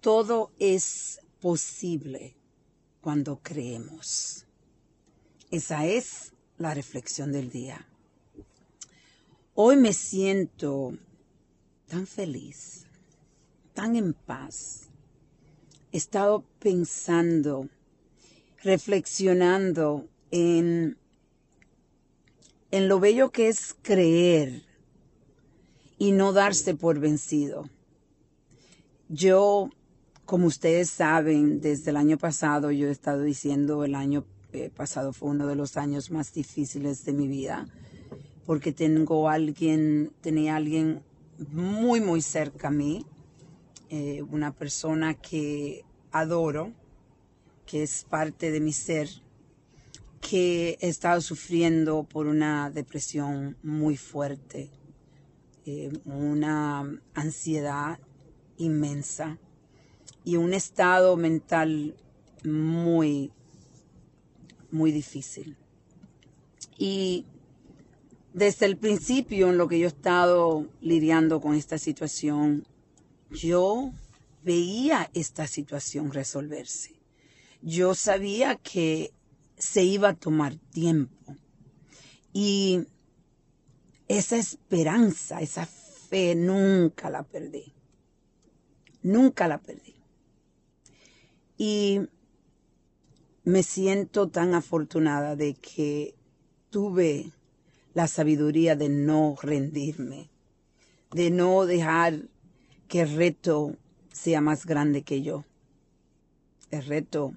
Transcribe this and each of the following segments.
Todo es posible cuando creemos. Esa es la reflexión del día. Hoy me siento tan feliz, tan en paz. He estado pensando, reflexionando en, en lo bello que es creer y no darse por vencido. Yo, como ustedes saben, desde el año pasado, yo he estado diciendo, el año eh, pasado fue uno de los años más difíciles de mi vida, porque tengo alguien, tenía alguien muy, muy cerca a mí, eh, una persona que adoro, que es parte de mi ser, que he estado sufriendo por una depresión muy fuerte eh, una ansiedad inmensa y un estado mental muy, muy difícil. Y desde el principio en lo que yo he estado lidiando con esta situación, yo veía esta situación resolverse. Yo sabía que se iba a tomar tiempo. Y esa esperanza, esa fe, nunca la perdí. Nunca la perdí. Y me siento tan afortunada de que tuve la sabiduría de no rendirme, de no dejar que el reto sea más grande que yo. El reto,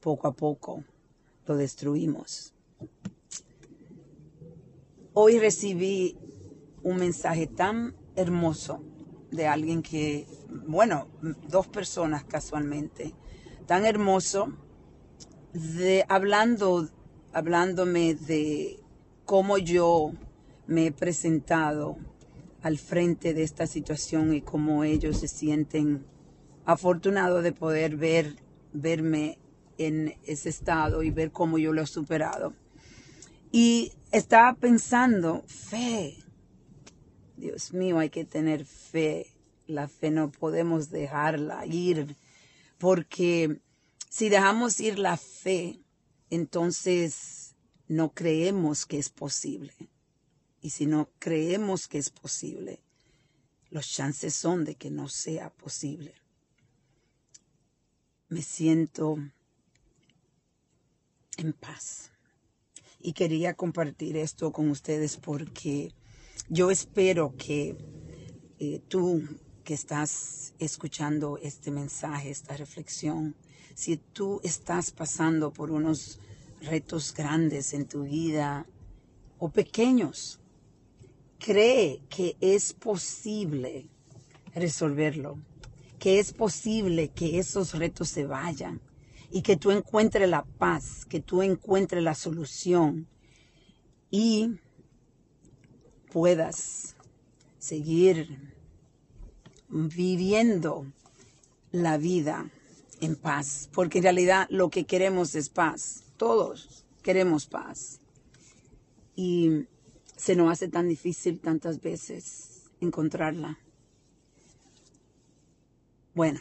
poco a poco, lo destruimos. Hoy recibí un mensaje tan hermoso de alguien que, bueno, dos personas casualmente, tan hermoso, de hablando, hablándome de cómo yo me he presentado al frente de esta situación y cómo ellos se sienten afortunados de poder ver, verme en ese estado y ver cómo yo lo he superado. Y estaba pensando, fe. Dios mío, hay que tener fe. La fe no podemos dejarla ir, porque si dejamos ir la fe, entonces no creemos que es posible. Y si no creemos que es posible, los chances son de que no sea posible. Me siento en paz y quería compartir esto con ustedes porque yo espero que eh, tú que estás escuchando este mensaje, esta reflexión, si tú estás pasando por unos retos grandes en tu vida o pequeños, cree que es posible resolverlo, que es posible que esos retos se vayan, y que tú encuentres la paz, que tú encuentres la solución y puedas seguir viviendo la vida en paz, porque en realidad lo que queremos es paz, todos queremos paz. Y se nos hace tan difícil tantas veces encontrarla. Bueno,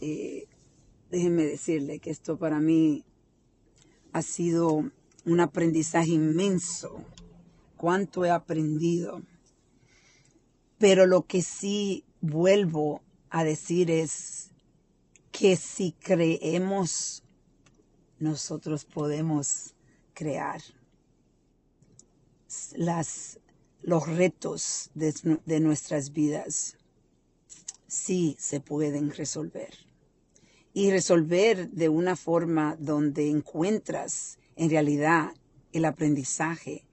eh, déjenme decirle que esto para mí ha sido un aprendizaje inmenso. Cuánto he aprendido. Pero lo que sí vuelvo a decir es que si creemos, nosotros podemos crear los retos de, de nuestras vidas. Sí se pueden resolver y resolver de una forma donde encuentras en realidad el aprendizaje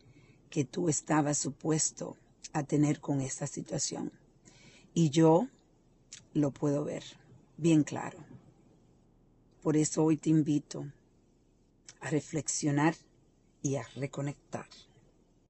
que tú estabas supuesto a tener con esta situación. Y yo lo puedo ver bien claro. Por eso hoy te invito a reflexionar y a reconectar.